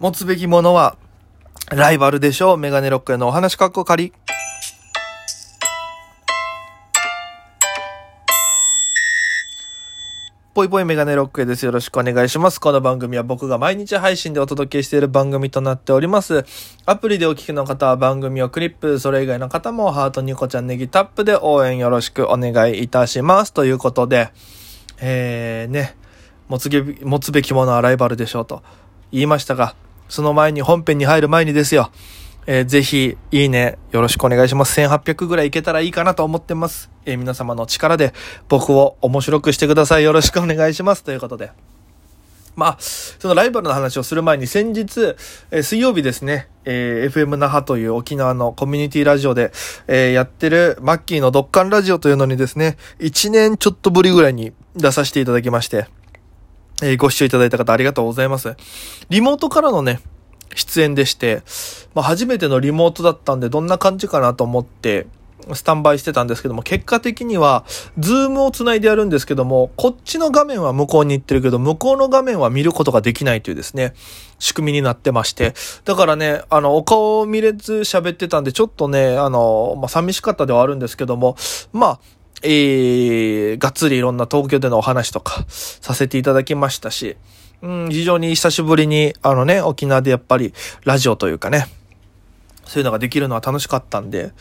持つべきものは、ライバルでしょう。メガネロックへのお話かっこ仮。ぽいぽいメガネロックへです。よろしくお願いします。この番組は僕が毎日配信でお届けしている番組となっております。アプリでお聞きの方は番組をクリップ、それ以外の方もハートニコちゃんネギタップで応援よろしくお願いいたします。ということで、えー、ね、持つげ持つべきものはライバルでしょうと言いましたが、その前に本編に入る前にですよ。えー、ぜひ、いいね、よろしくお願いします。1800ぐらいいけたらいいかなと思ってます。えー皆様の力で僕を面白くしてください。よろしくお願いします。ということで。まあ、そのライバルの話をする前に先日、えー水曜日ですね、えー FM 那覇という沖縄のコミュニティラジオで、えーやってるマッキーのドッカンラジオというのにですね、1年ちょっとぶりぐらいに出させていただきまして、えーご視聴いただいた方ありがとうございます。リモートからのね、出演でして、まあ、初めてのリモートだったんでどんな感じかなと思って、スタンバイしてたんですけども、結果的には、ズームをつないでやるんですけども、こっちの画面は向こうに行ってるけど、向こうの画面は見ることができないというですね、仕組みになってまして。だからね、あの、お顔を見れず喋ってたんで、ちょっとね、あの、まあ、寂しかったではあるんですけども、まあ、えー、がっつりいろんな東京でのお話とかさせていただきましたし、うん、非常に久しぶりに、あのね、沖縄でやっぱりラジオというかね、そういうのができるのは楽しかったんで、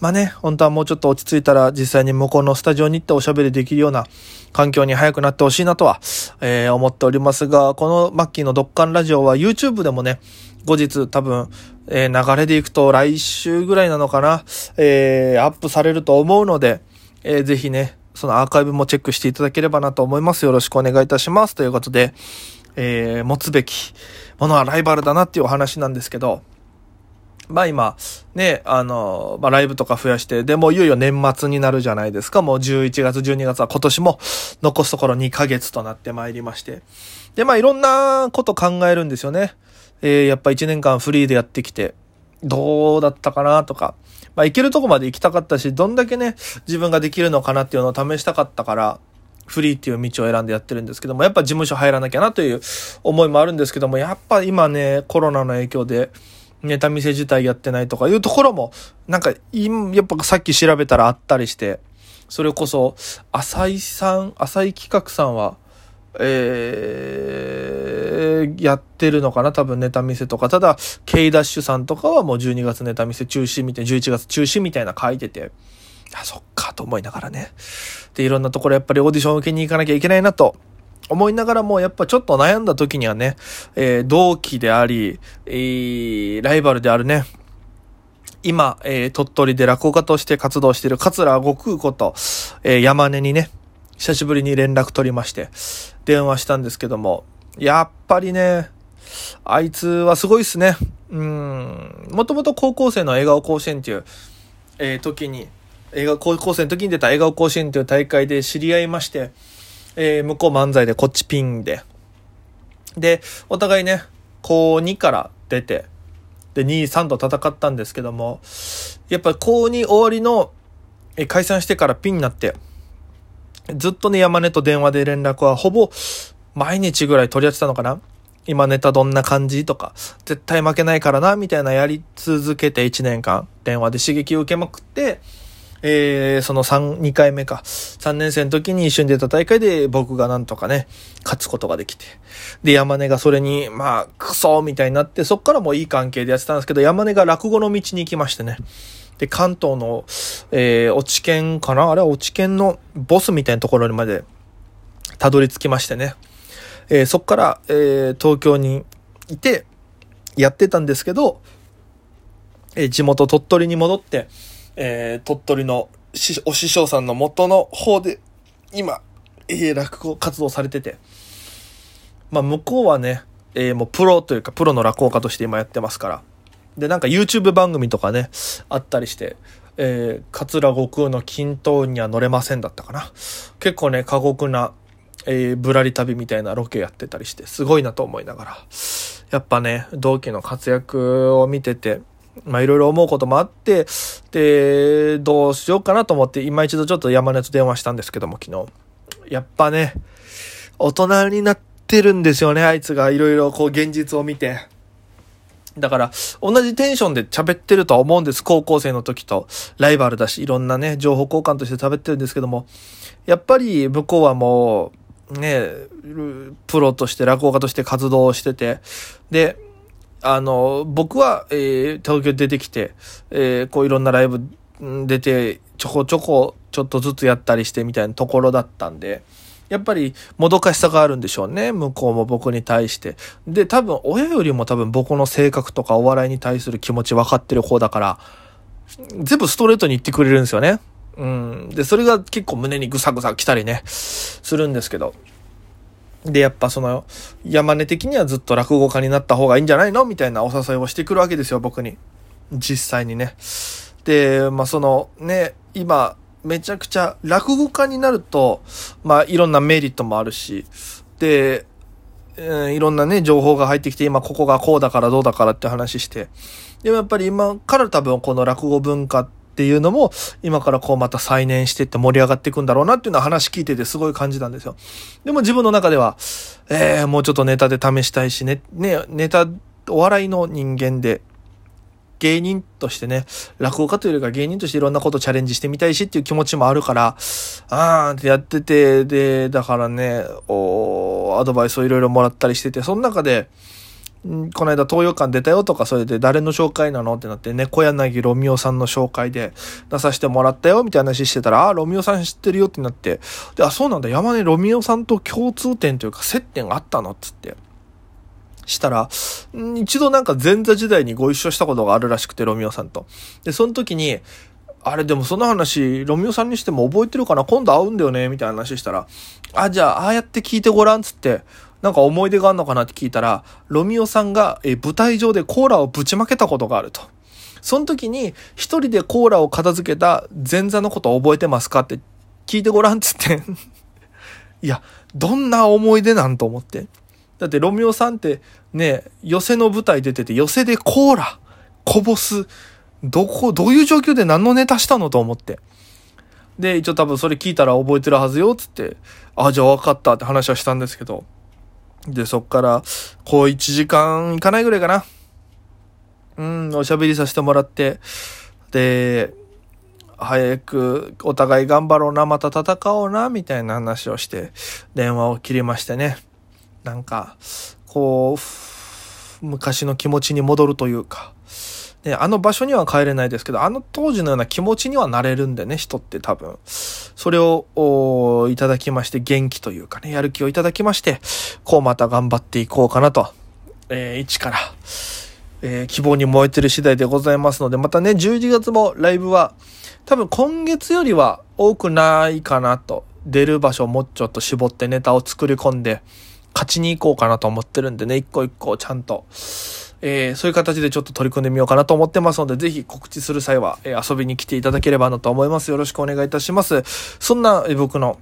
まあね、本当はもうちょっと落ち着いたら実際に向こうのスタジオに行っておしゃべりできるような環境に早くなってほしいなとは、えー思っておりますが、このマッキーのドッカンラジオは YouTube でもね、後日多分、えー流れでいくと来週ぐらいなのかな、えーアップされると思うので、えーぜひね、そのアーカイブもチェックしていただければなと思います。よろしくお願いいたします。ということで、えー持つべきものはライバルだなっていうお話なんですけど、まあ今、ね、あの、まあライブとか増やして、でもいよいよ年末になるじゃないですか。もう11月、12月は今年も残すところ2ヶ月となってまいりまして。で、まあいろんなこと考えるんですよね。えーやっぱ1年間フリーでやってきて、どうだったかなとか、まあ行けるとこまで行きたかったし、どんだけね、自分ができるのかなっていうのを試したかったから、フリーっていう道を選んでやってるんですけども、やっぱ事務所入らなきゃなという思いもあるんですけども、やっぱ今ね、コロナの影響で、ネタ見せ自体やってないとかいうところも、なんか、やっぱさっき調べたらあったりして、それこそ、浅井さん、浅井企画さんは、えー、やってるのかな？多分ネタ見せとか。ただ、K ダッシュさんとかはもう12月ネタ見せ中止みたいな、11月中止みたいな書いてて、あ、そっか、と思いながらね。で、いろんなところやっぱりオーディション受けに行かなきゃいけないなと。思いながらも、やっぱちょっと悩んだ時にはね、えー同期であり、えーライバルであるね、今、えー鳥取で落語家として活動している桂悟空こと、えー山根にね、久しぶりに連絡取りまして、電話したんですけども、やっぱりね、あいつはすごいっすね。うん。もともと高校生の笑顔甲子園っていう、えー時に、映画、高校生の時に出た笑顔甲子園という大会で知り合いまして、えー向こう漫才でこっちピンで。で、お互いね、高2から出て、で、2、3と戦ったんですけども、やっぱ高2終わりの、えー解散してからピンになって、ずっとね、山根と電話で連絡はほぼ毎日ぐらい取り合ってたのかな？今ネタどんな感じ？とか、絶対負けないからな、みたいなやり続けて1年間、電話で刺激を受けまくって、えー、その3、2回目か。3年生の時に一緒に出た大会で僕がなんとかね、勝つことができて。で、山根がそれに、まあ、クソみたいになって、そっからもういい関係でやってたんですけど、山根が落語の道に行きましてね。で、関東の、えー、落研かな？あれは落研のボスみたいなところにまでたどり着きましてね。えーそっから、えー東京にいて、やってたんですけど、えー地元鳥取に戻って、えー鳥取のお師匠さんの元の方で、今、えー落語活動されてて、まあ、向こうはね、えーもうプロというか、プロの落語家として今やってますから。で、なんか YouTube 番組とかね、あったりして、えー、桂悟空の均等には乗れませんだったかな。結構ね、過酷な、えーぶらり旅みたいなロケやってたりして、すごいなと思いながら。やっぱね、同期の活躍を見てて、まあいろいろ思うこともあって、で、どうしようかなと思って、今一度ちょっと山根と電話したんですけども、昨日。やっぱね、大人になってるんですよね、あいつがいろいろこう現実を見て。だから、同じテンションで喋ってるとは思うんです。高校生の時と。ライバルだし、いろんなね、情報交換として喋ってるんですけども、やっぱり向こうはもう、ね、プロとして落語家として活動してて、で、あの、僕は、えー、東京出てきて、えー、こういろんなライブ出て、ちょこちょこちょっとずつやったりしてみたいなところだったんで、やっぱりもどかしさがあるんでしょうね。向こうも僕に対して。で、多分親よりも多分僕の性格とかお笑いに対する気持ち分かってる方だから、全部ストレートに言ってくれるんですよね。うん。で、それが結構胸にぐさぐさ来たりね、するんですけど。で、やっぱその、山根的にはずっと落語家になった方がいいんじゃないの？みたいなお誘いをしてくるわけですよ、僕に。実際にね。で、まあそのね、今、めちゃくちゃ落語家になると、まあいろんなメリットもあるし、で、うん、いろんなね、情報が入ってきて、今ここがこうだからどうだからって話して。でもやっぱり今から多分この落語文化っていうのも、今からこうまた再燃してって盛り上がっていくんだろうなっていうのは話聞いててすごい感じたんですよ。でも自分の中では、えー、もうちょっとネタで試したいしね、ね、ネタ、お笑いの人間で、芸人としてね、落語家というよりか芸人としていろんなことチャレンジしてみたいしっていう気持ちもあるから、あーってやってて、で、だからね、おアドバイスをいろいろもらったりしてて、その中で、この間東洋館出たよとか、それで誰の紹介なのってなってね、小柳ロミオさんの紹介で出させてもらったよみたいな話してたら、あ、ロミオさん知ってるよってなって、で、あ、そうなんだ、山根ロミオさんと共通点というか接点があったのっつって。したら、一度なんか前座時代にご一緒したことがあるらしくて、ロミオさんと。で、その時に、あれでもその話、ロミオさんにしても覚えてるかな？今度会うんだよね？みたいな話したら、あ、じゃあ、ああやって聞いてごらんつって、なんか思い出があるのかな？って聞いたら、ロミオさんがえ舞台上でコーラをぶちまけたことがあると。その時に、一人でコーラを片付けた前座のこと覚えてますか？って聞いてごらんつって いや、どんな思い出なんと思って。だってロミオさんってね、寄せの舞台出てて、寄せでコーラこぼす。どこ、どういう状況で何のネタしたのと思って。で、一応多分それ聞いたら覚えてるはずよ、つって。あ、じゃあ分かったって話はしたんですけど。で、そっから、こう1時間いかないぐらいかな。うん、おしゃべりさせてもらって。で、早くお互い頑張ろうな、また戦おうな、みたいな話をして、電話を切りましてね。なんか、こう、昔の気持ちに戻るというか、ね、あの場所には帰れないですけど、あの当時のような気持ちにはなれるんでね、人って多分。それをいただきまして、元気というかね、やる気をいただきまして、こうまた頑張っていこうかなと、えー、一から、えー、希望に燃えてる次第でございますので、またね、11月もライブは、多分今月よりは多くないかなと、出る場所をもうちょっと絞ってネタを作り込んで、勝ちに行こうかなと思ってるんでね、一個一個ちゃんと、えー、そういう形でちょっと取り組んでみようかなと思ってますので、ぜひ告知する際は、えー、遊びに来ていただければなと思います。よろしくお願いいたします。そんな、えー、僕の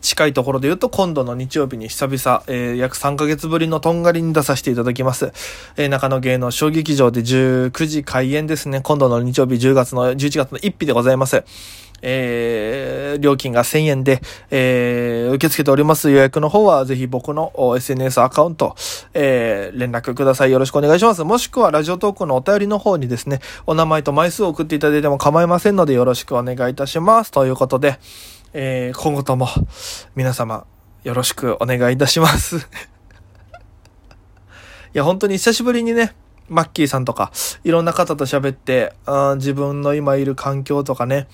近いところで言うと、今度の日曜日に久々、えー、約3ヶ月ぶりのとんがりに出させていただきます。えー、中野芸能小劇場で19時開演ですね。今度の日曜日10月の、11月の1日でございます。えー、料金が1000円で、えー、受け付けております予約の方は、ぜひ僕の SNS アカウント、えー、連絡ください。よろしくお願いします。もしくは、ラジオトークのお便りの方にですね、お名前と枚数を送っていただいても構いませんので、よろしくお願いいたします。ということで、えー、今後とも、皆様、よろしくお願いいたします。いや、本当に久しぶりにね、マッキーさんとか、いろんな方と喋って、あ自分の今いる環境とかね、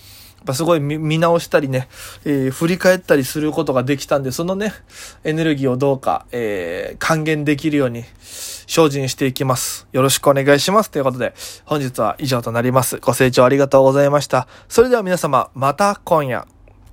ぱすごい見直したりね、えー、振り返ったりすることができたんで、そのね、エネルギーをどうか、えー、還元できるように精進していきます。よろしくお願いします。ということで、本日は以上となります。ご清聴ありがとうございました。それでは皆様、また今夜。